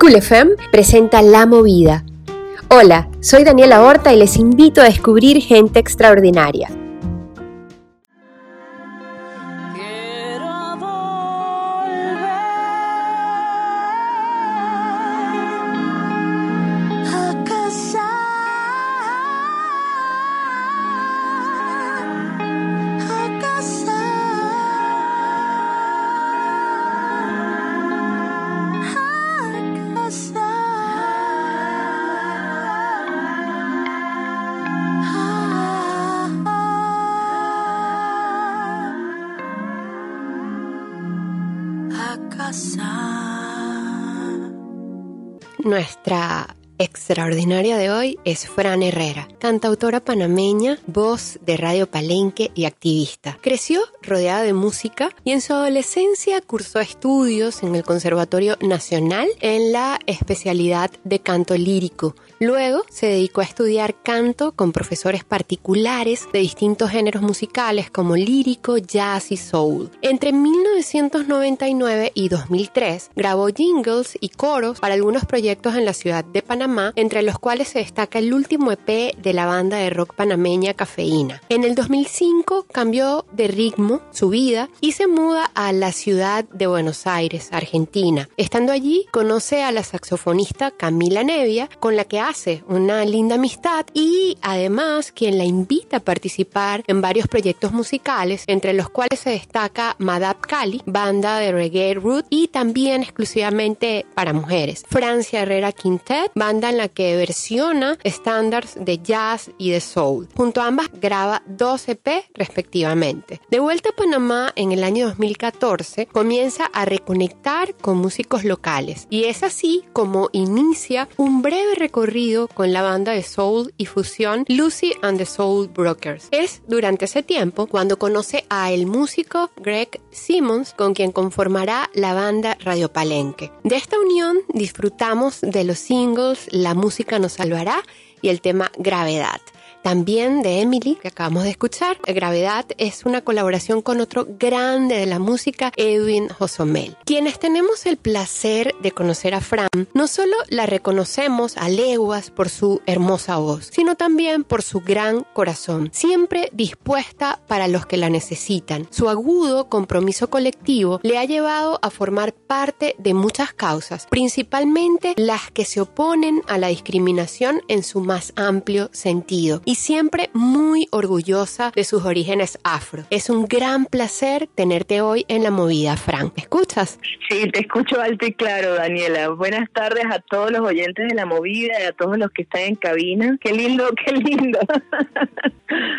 Cool FM presenta La Movida. Hola, soy Daniela Horta y les invito a descubrir gente extraordinaria. Nuestra extraordinaria de hoy es Fran Herrera, cantautora panameña, voz de Radio Palenque y activista. Creció rodeada de música y en su adolescencia cursó estudios en el Conservatorio Nacional en la especialidad de canto lírico. Luego se dedicó a estudiar canto con profesores particulares de distintos géneros musicales como lírico, jazz y soul. Entre 1999 y 2003 grabó jingles y coros para algunos proyectos en la ciudad de Panamá entre los cuales se destaca el último EP de la banda de rock panameña Cafeína. En el 2005 cambió de ritmo su vida y se muda a la ciudad de Buenos Aires, Argentina. Estando allí, conoce a la saxofonista Camila Nevia, con la que hace una linda amistad y además quien la invita a participar en varios proyectos musicales, entre los cuales se destaca Madab Cali, banda de reggae root y también exclusivamente para mujeres. Francia Herrera Quintet, banda en la que versiona estándares de jazz y de soul. Junto a ambas graba 12 EP respectivamente. De vuelta a Panamá en el año 2014, comienza a reconectar con músicos locales y es así como inicia un breve recorrido con la banda de soul y fusión Lucy and the Soul Brokers. Es durante ese tiempo cuando conoce a el músico Greg Simmons con quien conformará la banda Radio Palenque. De esta unión disfrutamos de los singles la música nos salvará y el tema Gravedad. También de Emily, que acabamos de escuchar. Gravedad es una colaboración con otro grande de la música, Edwin Josomel. Quienes tenemos el placer de conocer a Fran, no solo la reconocemos a leguas por su hermosa voz, sino también por su gran corazón, siempre dispuesta para los que la necesitan. Su agudo compromiso colectivo le ha llevado a formar parte de muchas causas, principalmente las que se oponen a la discriminación en su más amplio sentido y siempre muy orgullosa de sus orígenes afro. Es un gran placer tenerte hoy en la movida, Frank. ¿Me escuchas? Sí, te escucho alto y claro, Daniela. Buenas tardes a todos los oyentes de la movida y a todos los que están en cabina. Qué lindo, qué lindo.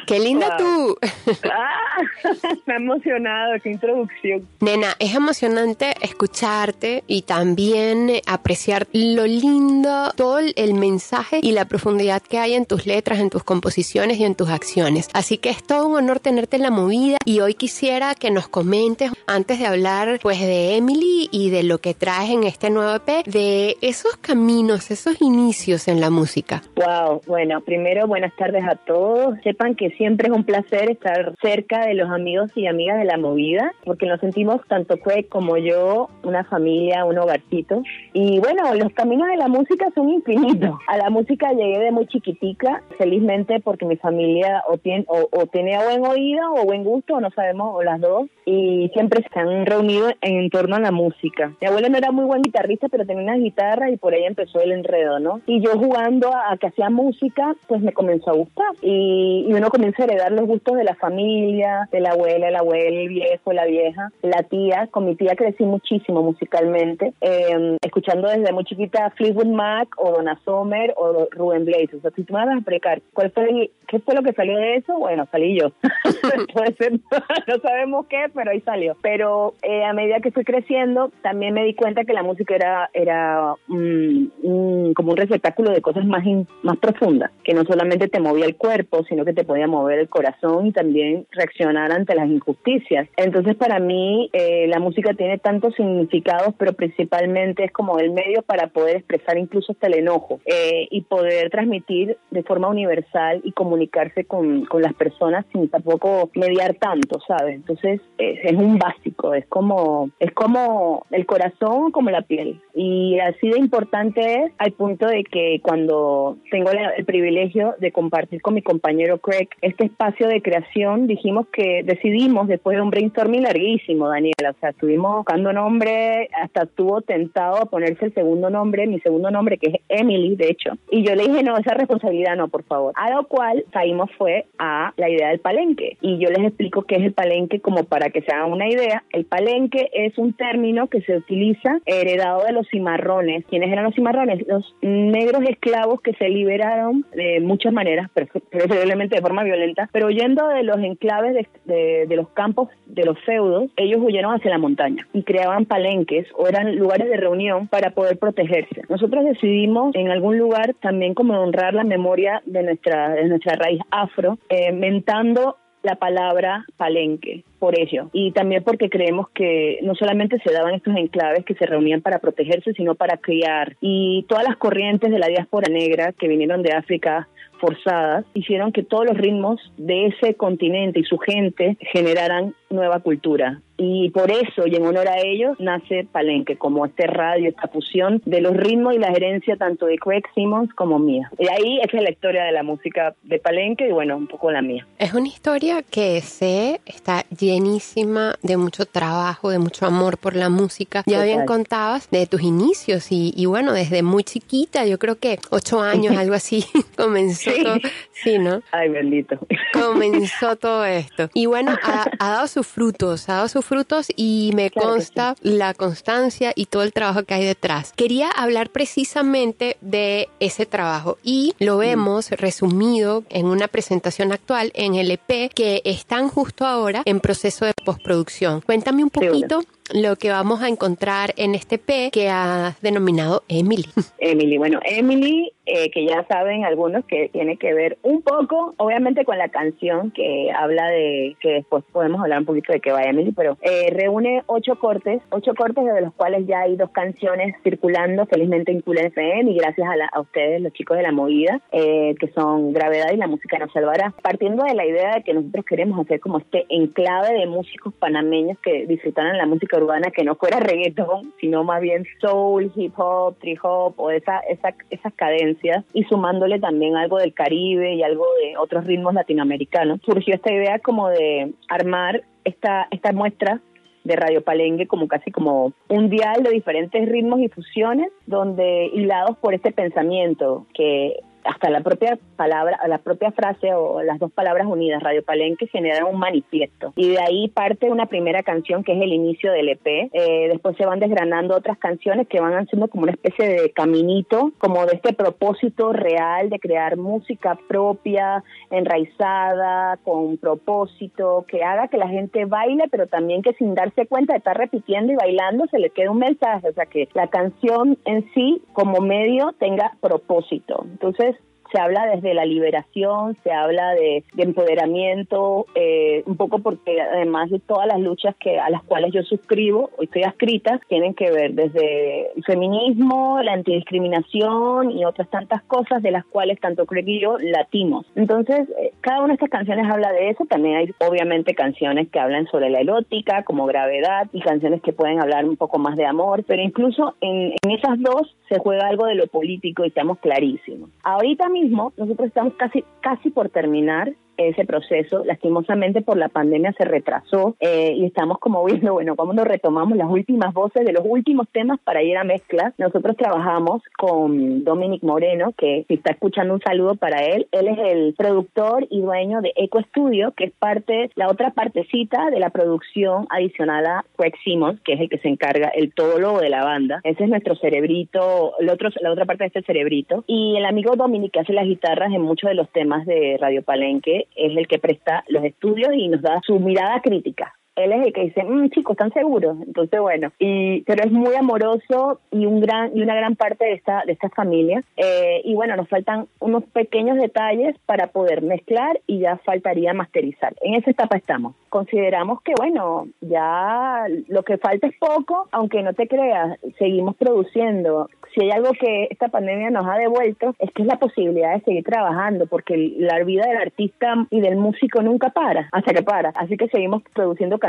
Qué linda tú. Ah, me ha emocionado, qué introducción. Nena, es emocionante escucharte y también apreciar lo lindo, todo el mensaje y la profundidad que hay en tus letras, en tus composiciones y en tus acciones. Así que es todo un honor tenerte en la movida y hoy quisiera que nos comentes, antes de hablar pues de Emily y de lo que traes en este nuevo EP, de esos caminos, esos inicios en la música. Wow, bueno, primero buenas tardes a todos. Sepan que siempre es un placer estar cerca de los amigos y amigas de la movida, porque nos sentimos tanto Craig como yo una familia, un hogarcito. Y bueno, los caminos de la música son infinitos. A la música llegué de muy chiquitica, felizmente porque mi familia o tiene, o, o tenía buen oído o buen gusto, o no sabemos, o las dos, y siempre se han reunido en torno a la música. Mi abuela no era muy buen guitarrista, pero tenía una guitarra y por ahí empezó el enredo, ¿no? Y yo jugando a, que hacía música, pues me comenzó a gustar. Y, uno comienza a heredar los gustos de la familia, de la abuela, el abuelo, el viejo, la vieja, la tía. Con mi tía crecí muchísimo musicalmente, em, escuchando desde muy chiquita Fleetwood Mac o Donna Summer o Rubén Blades. O sea, si tú me vas a explicar cuál fue, qué fue lo que salió de eso, bueno, salí yo. no sabemos qué, pero ahí salió. Pero eh, a medida que fui creciendo, también me di cuenta que la música era, era como un receptáculo de cosas más, más profundas, que no solamente te movía el cuerpo, sino que te podía mover el corazón y también reaccionar ante las injusticias. Entonces, para mí, eh, la música tiene tantos significados, pero principalmente es como el medio para poder expresar incluso hasta el enojo eh, y poder transmitir de forma universal y comunicarse con, con las personas sin tampoco mediar tanto, ¿sabes? Entonces es, es un básico, es como, es como el corazón, como la piel. Y así de importante es al punto de que cuando tengo el privilegio de compartir con mi compañero Craig este espacio de creación, dijimos que decidimos, después de un brainstorming larguísimo, Daniela, o sea, estuvimos buscando nombre, hasta estuvo tentado a ponerse el segundo nombre, mi segundo nombre, que es Emily, de hecho. Y yo le dije, no, esa responsabilidad no, por favor. A lo cual caímos fue a la idea del palenque. Y yo les explico qué es el palenque como para que se hagan una idea. El palenque es un término que se utiliza heredado de los cimarrones. ¿Quiénes eran los cimarrones? Los negros esclavos que se liberaron de muchas maneras, preferiblemente de forma violenta, pero huyendo de los enclaves de, de, los campos de los feudos, ellos huyeron hacia la montaña y creaban palenques o eran lugares de reunión para poder protegerse. Nosotros decidimos en algún lugar también como honrar la memoria de nuestra, de nuestra raíz afro, eh, mentando la palabra palenque por ello y también porque creemos que no solamente se daban estos enclaves que se reunían para protegerse sino para criar y todas las corrientes de la diáspora negra que vinieron de África forzadas hicieron que todos los ritmos de ese continente y su gente generaran nueva cultura. Y por eso, y en honor a ellos, nace Palenque, como este radio, esta fusión de los ritmos y la gerencia tanto de Craig Simmons como mía. Y ahí es la historia de la música de Palenque y bueno, un poco la mía. Es una historia que sé está llenísima de mucho trabajo, de mucho amor por la música. Ya bien contabas de tus inicios y, bueno, desde muy chiquita, yo creo que ocho años, algo así, comenzó todo. Sí, ¿no? Ay, bendito. Comenzó todo esto. Y bueno, ha, ha dado sus frutos, ha dado sus frutos y me consta la constancia y todo el trabajo que hay detrás. Quería hablar precisamente de ese trabajo y lo mm. vemos resumido en una presentación actual en el EP que están justo ahora en proceso de postproducción. Cuéntame un poquito lo que vamos a encontrar en este P que ha denominado Emily. Emily, bueno, Emily, eh, que ya saben algunos que tiene que ver un poco, obviamente con la canción que habla de, que después podemos hablar un poquito de que va Emily, pero eh, reúne ocho cortes, ocho cortes de los cuales ya hay dos canciones circulando felizmente en Cool FM y gracias a, ustedes, los chicos de la movida, eh, que son Gravedad y la música nos salvará. Partiendo de la idea de que nosotros queremos hacer como este enclave de músicos panameños que disfrutaran la música urbana que no fuera reggaeton, sino más bien soul, hip hop, trip hop o esa, esa, esas cadencias y sumándole también algo del Caribe y algo de otros ritmos latinoamericanos. Surgió esta idea como de armar esta, esta muestra de Radio Palenque como casi como un dial de diferentes ritmos y fusiones donde hilados por este pensamiento que hasta la propia palabra, la propia frase o las dos palabras unidas, Radio Palenque, generan un manifiesto. Y de ahí parte una primera canción que es el inicio del EP. Eh, después se van desgranando otras canciones que van haciendo como una especie de caminito, como de este propósito real de crear música propia, enraizada, con propósito, que haga que la gente baile, pero también que sin darse cuenta de estar repitiendo y bailando se le quede un mensaje. O sea, que la canción en sí, como medio, tenga propósito. Entonces, se habla desde la liberación, se habla de, empoderamiento, eh, un poco porque además de todas las luchas que a las cuales yo suscribo estoy adscrita, tienen que ver desde el feminismo, la antidiscriminación y otras tantas cosas de las cuales tanto Craig y yo latimos. Entonces, eh, cada una de estas canciones habla de eso, también hay obviamente canciones que hablan sobre la erótica, como gravedad, y canciones que pueden hablar un poco más de amor, pero incluso en, en esas dos se juega algo de lo político y estamos clarísimos. Ahorita mismo nosotros estamos casi, casi por terminar ese proceso. Lastimosamente por la pandemia se retrasó eh, y estamos como viendo, bueno, cómo nos retomamos las últimas voces de los últimos temas para ir a mezclas. Nosotros trabajamos con Dominic Moreno, que si está escuchando un saludo para él, él es el productor y dueño de Eco Studio, que es parte, la otra partecita de la producción adicional a Craig Simmons, que es el que se encarga el todo de la banda. Ese es nuestro cerebrito, el otro, la otra parte de este cerebrito. Y el amigo Dominic que hace las guitarras en muchos de los temas de Radio Palenque es el que presta los estudios y nos da su mirada crítica él es el que dice, mmm, chicos, ¿están seguros? Entonces, bueno, y, pero es muy amoroso y un gran y una gran parte de esta, de esta familia. Eh, y bueno, nos faltan unos pequeños detalles para poder mezclar y ya faltaría masterizar. En esa etapa estamos. Consideramos que, bueno, ya lo que falta es poco, aunque no te creas, seguimos produciendo, si hay algo que esta pandemia nos ha devuelto, es que es la posibilidad de seguir trabajando, porque la vida del artista y del músico nunca para, hasta que para. Así que seguimos produciendo canciones,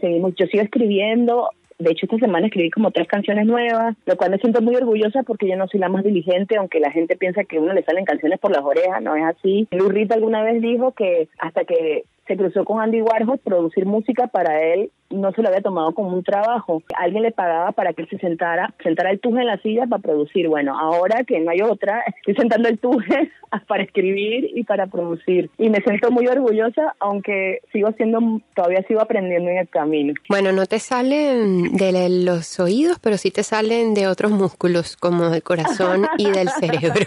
seguimos, yo sigo escribiendo, de hecho, esta semana escribí como tres canciones nuevas, lo cual me siento muy orgullosa porque yo no soy la más diligente, aunque la gente piensa que a uno le salen canciones por las orejas, no es así. Lurrita alguna vez dijo que hasta que se cruzó con Andy Warhol, producir música para él no se lo había tomado como un trabajo. Alguien le pagaba para que él se sentara, sentara el tuje en la silla para producir. Bueno, ahora que no hay otra, estoy sentando el tuje para escribir y para producir. Y me siento muy orgullosa, aunque sigo siendo, todavía sigo aprendiendo en el camino. Bueno, no te salen de los oídos, pero sí te salen de otros músculos, como del corazón y del cerebro.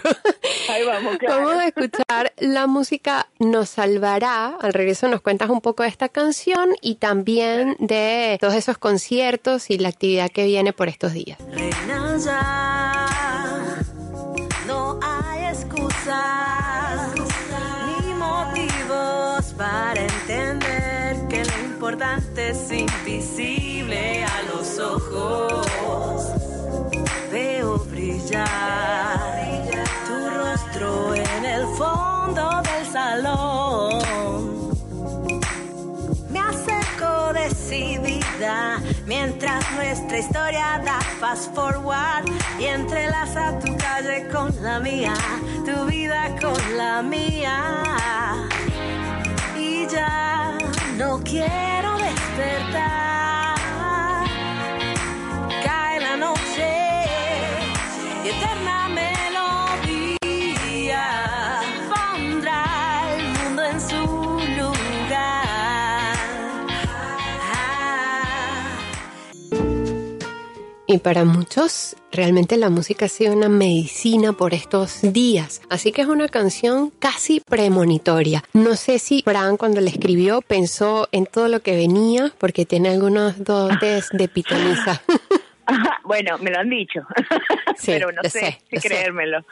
Ahí vamos, claro. Vamos a escuchar la música Nos Salvará. Al regreso nos cuentas un poco de esta canción y también de todos esos conciertos y la actividad que viene por estos días. no hay excusas ni motivos para entender que lo importante es mientras nuestra historia da fast forward y entrelaza tu calle con la mía, tu vida con la mía. Y ya no quiero despertar. Y para muchos, realmente la música ha sido una medicina por estos días. Así que es una canción casi premonitoria. No sé si Fran cuando la escribió pensó en todo lo que venía, porque tiene algunos dotes de pitoniza. bueno, me lo han dicho, pero no sé, si creérmelo.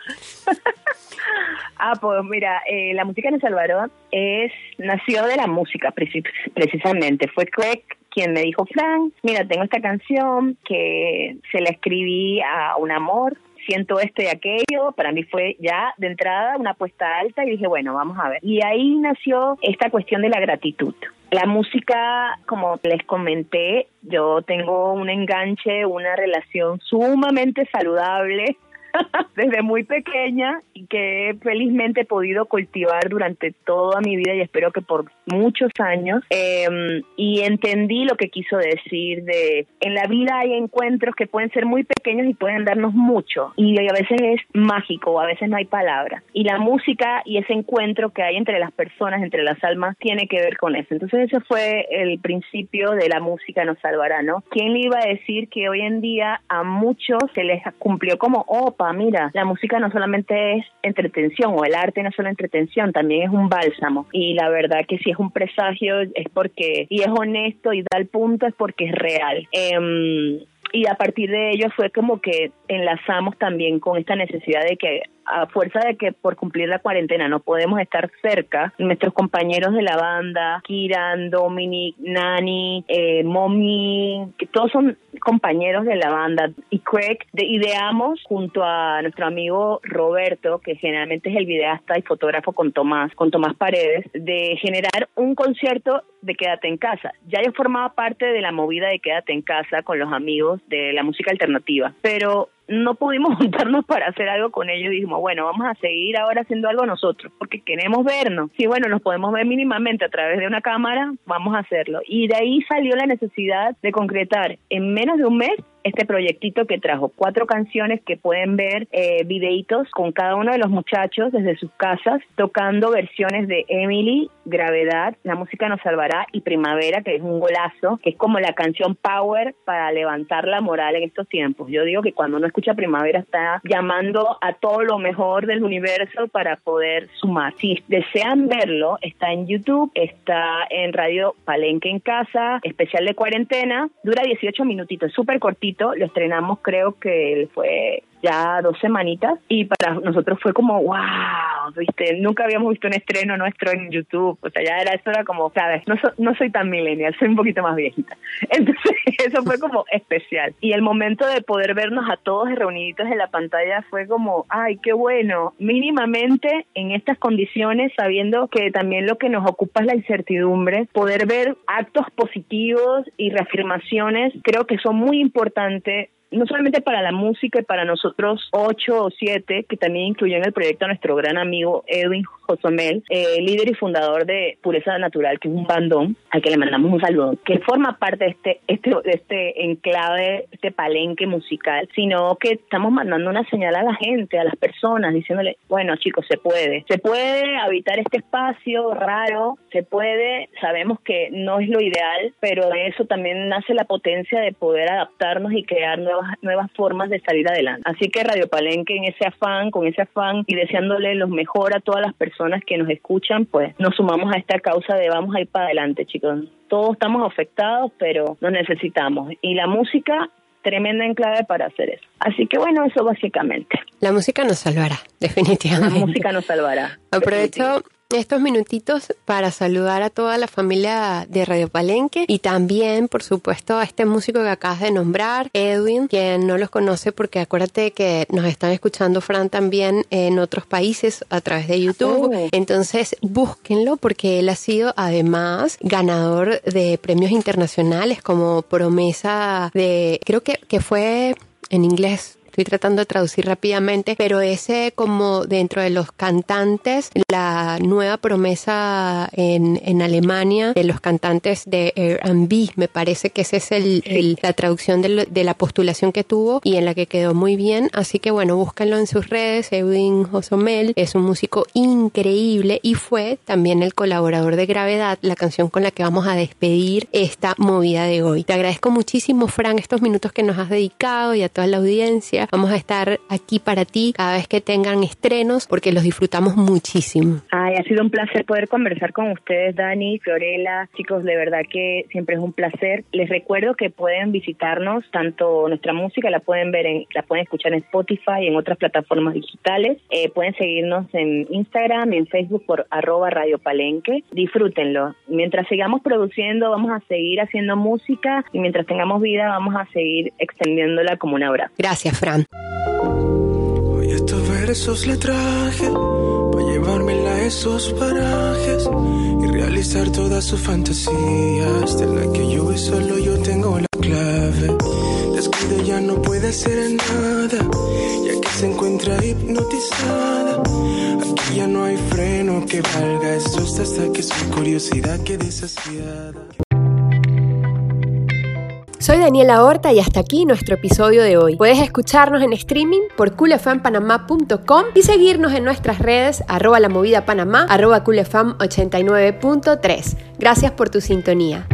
ah, pues mira, eh, la música en El Salvador es nació de la música precisamente. Fue Craig quien me dijo, Fran, mira, tengo esta canción que se la escribí a un amor, siento esto y aquello, para mí fue ya de entrada una apuesta alta y dije, bueno, vamos a ver. Y ahí nació esta cuestión de la gratitud. La música, como les comenté, yo tengo un enganche, una relación sumamente saludable desde muy pequeña y que felizmente he podido cultivar durante toda mi vida y espero que por muchos años. Em, y entendí lo que quiso decir de en la vida hay encuentros que pueden ser muy pequeños y pueden darnos mucho y a veces es mágico, a veces no hay palabra. Y la música y ese encuentro que hay entre las personas, entre las almas, tiene que ver con eso. Entonces ese fue el principio de la música nos salvará, ¿no? ¿Quién le iba a decir que hoy en día a muchos se les cumplió como opa mira, la música no solamente es entretención o el arte no es solo entretención, también es un bálsamo. Y la verdad que si es un presagio es porque, y es honesto y da el punto es porque es real. Em, y a partir de ello fue como que enlazamos también con esta necesidad de que a fuerza de que por cumplir la cuarentena no podemos estar cerca, nuestros compañeros de la banda, Kiran, Dominic, Nani, eh, Mommy, que todos son compañeros de la banda, y Craig, de, ideamos junto a nuestro amigo Roberto, que generalmente es el videasta y fotógrafo con Tomás, con Tomás Paredes, de generar un concierto de Quédate en casa. Ya yo formaba parte de la movida de Quédate en casa con los amigos de la música alternativa, pero no pudimos juntarnos para hacer algo con ellos dijimos, bueno, vamos a seguir ahora haciendo algo nosotros, porque queremos vernos. Si, bueno, nos podemos ver mínimamente a través de una cámara, vamos a hacerlo. Y de ahí salió la necesidad de concretar en menos de un mes este proyectito que trajo cuatro canciones que pueden ver eh, videitos con cada uno de los muchachos desde sus casas tocando versiones de Emily, Gravedad, La música nos salvará y Primavera, que es un golazo, que es como la canción Power para levantar la moral en estos tiempos. Yo digo que cuando uno escucha Primavera está llamando a todo lo mejor del universo para poder sumar. Si desean verlo, está en YouTube, está en Radio Palenque en Casa, especial de cuarentena, dura 18 minutitos, súper cortito lo estrenamos creo que fue ya dos semanitas y para nosotros fue como, wow, viste, nunca habíamos visto un estreno nuestro en YouTube, o sea, ya era eso era como, sabes, no, no soy tan millennial, soy un poquito más viejita. Entonces, eso fue como especial. Y el momento de poder vernos a todos reuniditos en la pantalla fue como, ay, qué bueno, mínimamente en estas condiciones, sabiendo que también lo que nos ocupa es la incertidumbre, poder ver actos positivos y reafirmaciones, creo que son muy importantes no solamente para la música y para nosotros ocho o siete, que también incluyó en el proyecto a nuestro gran amigo Edwin Josomel, eh, líder y fundador de Pureza Natural, que es un bandón, al que le mandamos un saludo, que forma parte de este, este, este enclave, este palenque musical, sino que estamos mandando una señal a la gente, a las personas, diciéndole, bueno chicos, se puede, se puede habitar este espacio raro, se puede, sabemos que no es lo ideal, pero de eso también nace la potencia de poder adaptarnos y crear nuevas nuevas, formas de salir adelante. Así que Radio Palenque en ese afán, con ese afán y deseándole lo mejor a todas las personas que nos escuchan, pues nos sumamos a esta causa de vamos a ir para adelante, chicos. Todos estamos afectados, pero nos necesitamos. Y la música tremenda en clave para hacer eso. Así que bueno, eso básicamente. La música nos salvará, definitivamente. La música nos salvará. Aprovecho estos minutitos para saludar a toda la familia de Radio Palenque y también, por supuesto, a este músico que acabas de nombrar, Edwin, quien no los conoce porque acuérdate que nos están escuchando Fran también en otros países a través de YouTube. Oh. Entonces, búsquenlo porque él ha sido además ganador de premios internacionales como promesa de, creo que, que fue en inglés estoy tratando de traducir rápidamente, pero ese como dentro de los cantantes, la nueva promesa en, en Alemania de los cantantes de R&B, me parece que esa es el, la traducción de, de, la postulación que tuvo y en la que quedó muy bien, así que bueno, búsquenlo en sus redes, Edwin Josomel es un músico increíble y fue también el colaborador de Gravedad, la canción con la que vamos a despedir esta movida de hoy. Te agradezco muchísimo, Fran, estos minutos que nos has dedicado y a toda la audiencia Vamos a estar aquí para ti cada vez que tengan estrenos porque los disfrutamos muchísimo. Ay, ha sido un placer poder conversar con ustedes, Dani, Fiorella. Chicos, de verdad que siempre es un placer. Les recuerdo que pueden visitarnos, tanto nuestra música la pueden ver, en, la pueden escuchar en Spotify y en otras plataformas digitales. Eh, pueden seguirnos en Instagram y en Facebook por arroba Radio Palenque. Disfrútenlo. Mientras sigamos produciendo, vamos a seguir haciendo música y mientras tengamos vida, vamos a seguir extendiéndola como una obra. Gracias, Fran. Hoy estos versos le traje para llevármela a esos parajes y realizar todas sus fantasías de la que yo y solo yo tengo la clave. Descuido ya no puede hacer nada, ya que se encuentra hipnotizada. Aquí ya no hay freno que valga, esto hasta que su curiosidad quede saciada. Soy Daniela Horta y hasta aquí nuestro episodio de hoy. Puedes escucharnos en streaming por coolfmpanamá.com y seguirnos en nuestras redes arroba la movida panamá, arroba coolfm89.3. Gracias por tu sintonía.